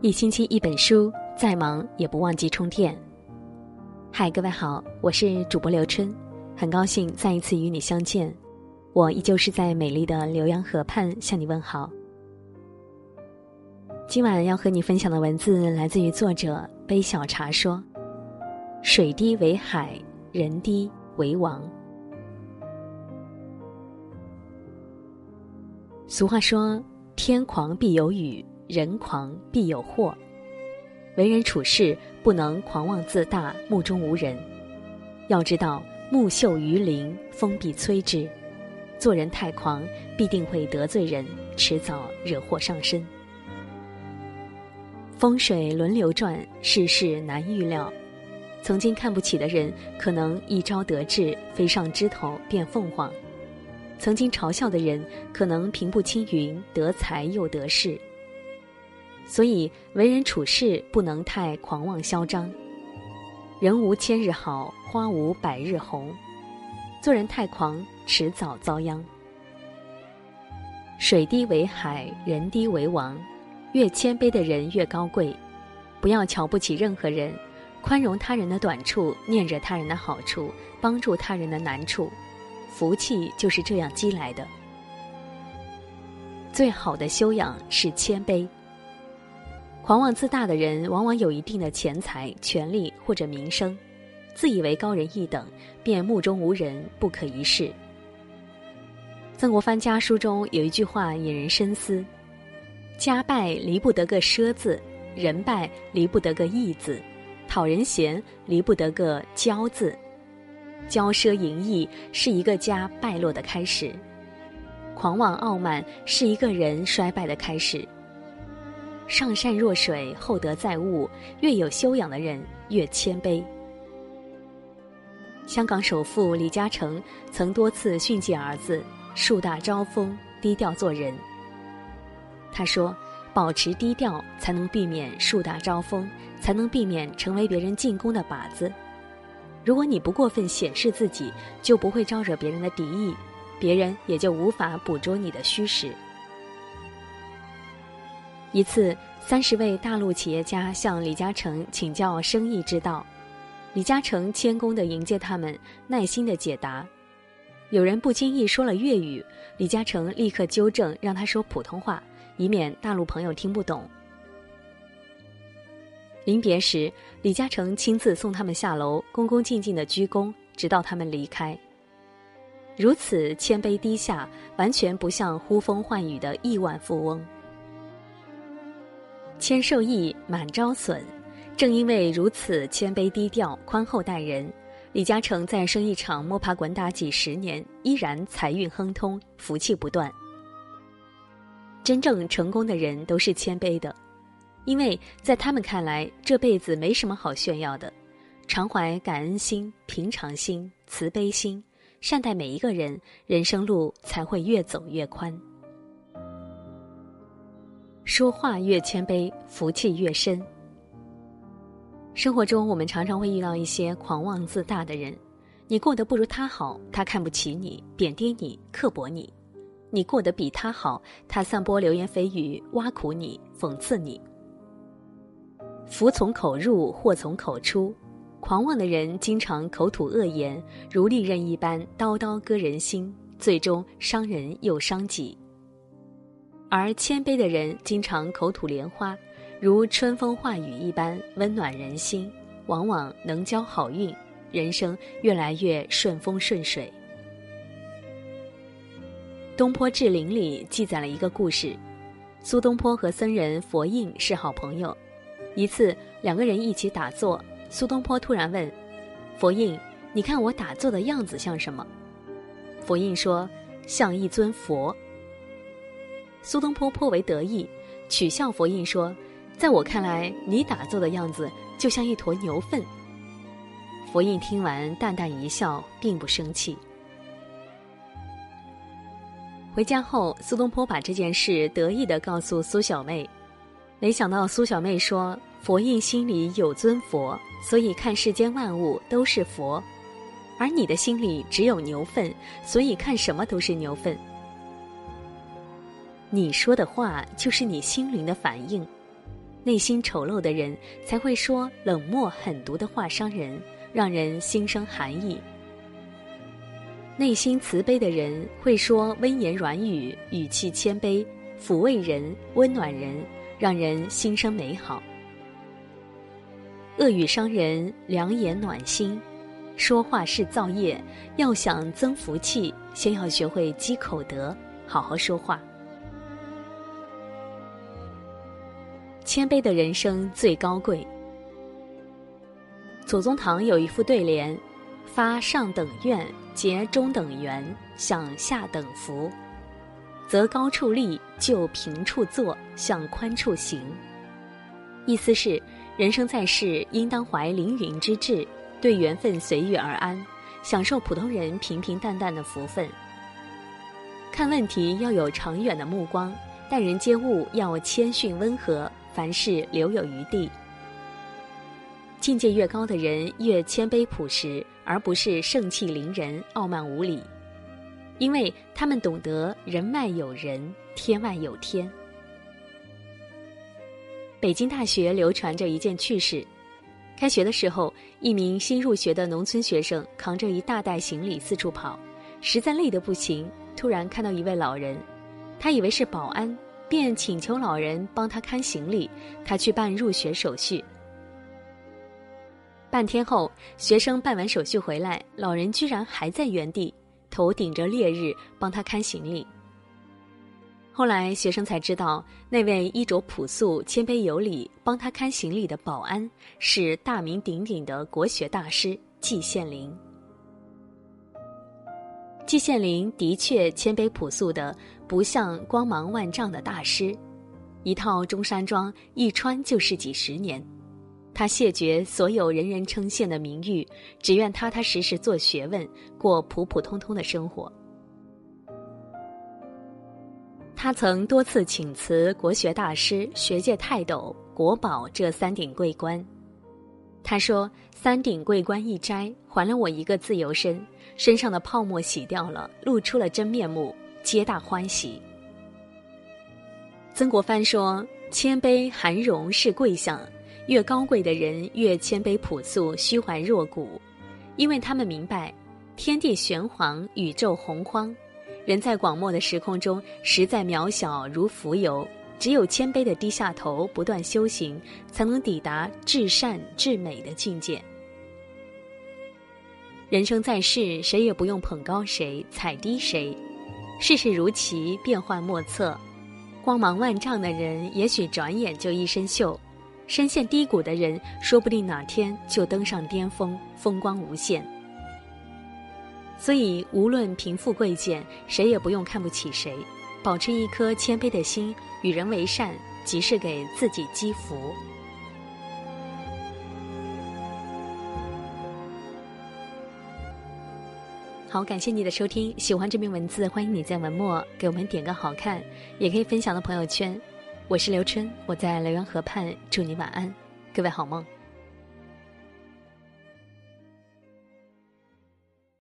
一星期一本书，再忙也不忘记充电。嗨，各位好，我是主播刘春，很高兴再一次与你相见。我依旧是在美丽的浏阳河畔向你问好。今晚要和你分享的文字来自于作者杯小茶说：“水低为海，人低为王。”俗话说：“天狂必有雨，人狂必有祸。”为人处事不能狂妄自大、目中无人。要知道，木秀于林，风必摧之。做人太狂，必定会得罪人，迟早惹祸上身。风水轮流转，世事难预料。曾经看不起的人，可能一朝得志，飞上枝头变凤凰。曾经嘲笑的人，可能平步青云，得财又得势。所以为人处事不能太狂妄嚣张。人无千日好，花无百日红。做人太狂，迟早遭殃。水低为海，人低为王。越谦卑的人越高贵。不要瞧不起任何人，宽容他人的短处，念着他人的好处，帮助他人的难处。福气就是这样积来的。最好的修养是谦卑。狂妄自大的人，往往有一定的钱财、权力或者名声，自以为高人一等，便目中无人、不可一世。曾国藩家书中有一句话引人深思：“家败离不得个奢字，人败离不得个义字，讨人嫌离不得个骄字。”骄奢淫逸是一个家败落的开始，狂妄傲慢是一个人衰败的开始。上善若水，厚德载物。越有修养的人越谦卑。香港首富李嘉诚曾多次训诫儿子：树大招风，低调做人。他说：“保持低调，才能避免树大招风，才能避免成为别人进攻的靶子。”如果你不过分显示自己，就不会招惹别人的敌意，别人也就无法捕捉你的虚实。一次，三十位大陆企业家向李嘉诚请教生意之道，李嘉诚谦恭地迎接他们，耐心地解答。有人不经意说了粤语，李嘉诚立刻纠正，让他说普通话，以免大陆朋友听不懂。临别时，李嘉诚亲自送他们下楼，恭恭敬敬的鞠躬，直到他们离开。如此谦卑低下，完全不像呼风唤雨的亿万富翁。谦受益，满招损。正因为如此谦卑低调、宽厚待人，李嘉诚在生意场摸爬滚打几十年，依然财运亨通，福气不断。真正成功的人都是谦卑的。因为在他们看来，这辈子没什么好炫耀的，常怀感恩心、平常心、慈悲心，善待每一个人，人生路才会越走越宽。说话越谦卑，福气越深。生活中，我们常常会遇到一些狂妄自大的人，你过得不如他好，他看不起你，贬低你，刻薄你；你过得比他好，他散播流言蜚语，挖苦你，讽刺你。福从口入，祸从口出。狂妄的人经常口吐恶言，如利刃一般，刀刀割人心，最终伤人又伤己。而谦卑的人经常口吐莲花，如春风化雨一般温暖人心，往往能交好运，人生越来越顺风顺水。《东坡志林》里记载了一个故事：苏东坡和僧人佛印是好朋友。一次，两个人一起打坐，苏东坡突然问：“佛印，你看我打坐的样子像什么？”佛印说：“像一尊佛。”苏东坡颇为得意，取笑佛印说：“在我看来，你打坐的样子就像一坨牛粪。”佛印听完，淡淡一笑，并不生气。回家后，苏东坡把这件事得意的告诉苏小妹，没想到苏小妹说。佛印心里有尊佛，所以看世间万物都是佛；而你的心里只有牛粪，所以看什么都是牛粪。你说的话就是你心灵的反应，内心丑陋的人才会说冷漠狠毒的话伤人，让人心生寒意；内心慈悲的人会说温言软语，语气谦卑，抚慰人，温暖人，让人心生美好。恶语伤人，良言暖心。说话是造业，要想增福气，先要学会积口德，好好说话。谦卑的人生最高贵。左宗棠有一副对联：“发上等愿，结中等缘，享下等福，择高处立，就平处坐，向宽处行。”意思是，人生在世，应当怀凌云之志。对缘分随遇而安，享受普通人平平淡淡的福分。看问题要有长远的目光，待人接物要谦逊温和，凡事留有余地。境界越高的人越谦卑朴实，而不是盛气凌人、傲慢无礼，因为他们懂得人外有人，天外有天。北京大学流传着一件趣事。开学的时候，一名新入学的农村学生扛着一大袋行李四处跑，实在累得不行。突然看到一位老人，他以为是保安，便请求老人帮他看行李，他去办入学手续。半天后，学生办完手续回来，老人居然还在原地，头顶着烈日帮他看行李。后来学生才知道，那位衣着朴素、谦卑有礼、帮他看行李的保安是大名鼎鼎的国学大师季羡林。季羡林的确谦卑朴素的不像光芒万丈的大师，一套中山装一穿就是几十年。他谢绝所有人人称羡的名誉，只愿踏踏实实做学问，过普普通通的生活。他曾多次请辞国学大师、学界泰斗、国宝这三顶桂冠。他说：“三顶桂冠一摘，还了我一个自由身，身上的泡沫洗掉了，露出了真面目，皆大欢喜。”曾国藩说：“谦卑含容是贵相，越高贵的人越谦卑朴素、虚怀若谷，因为他们明白，天地玄黄，宇宙洪荒。”人在广漠的时空中，实在渺小如浮游。只有谦卑的低下头，不断修行，才能抵达至善至美的境界。人生在世，谁也不用捧高谁，踩低谁。世事如棋，变幻莫测。光芒万丈的人，也许转眼就一身锈；深陷低谷的人，说不定哪天就登上巅峰，风光无限。所以，无论贫富贵贱，谁也不用看不起谁，保持一颗谦卑的心，与人为善，即是给自己积福。好，感谢你的收听，喜欢这篇文字，欢迎你在文末给我们点个好看，也可以分享到朋友圈。我是刘春，我在浏阳河畔，祝你晚安，各位好梦。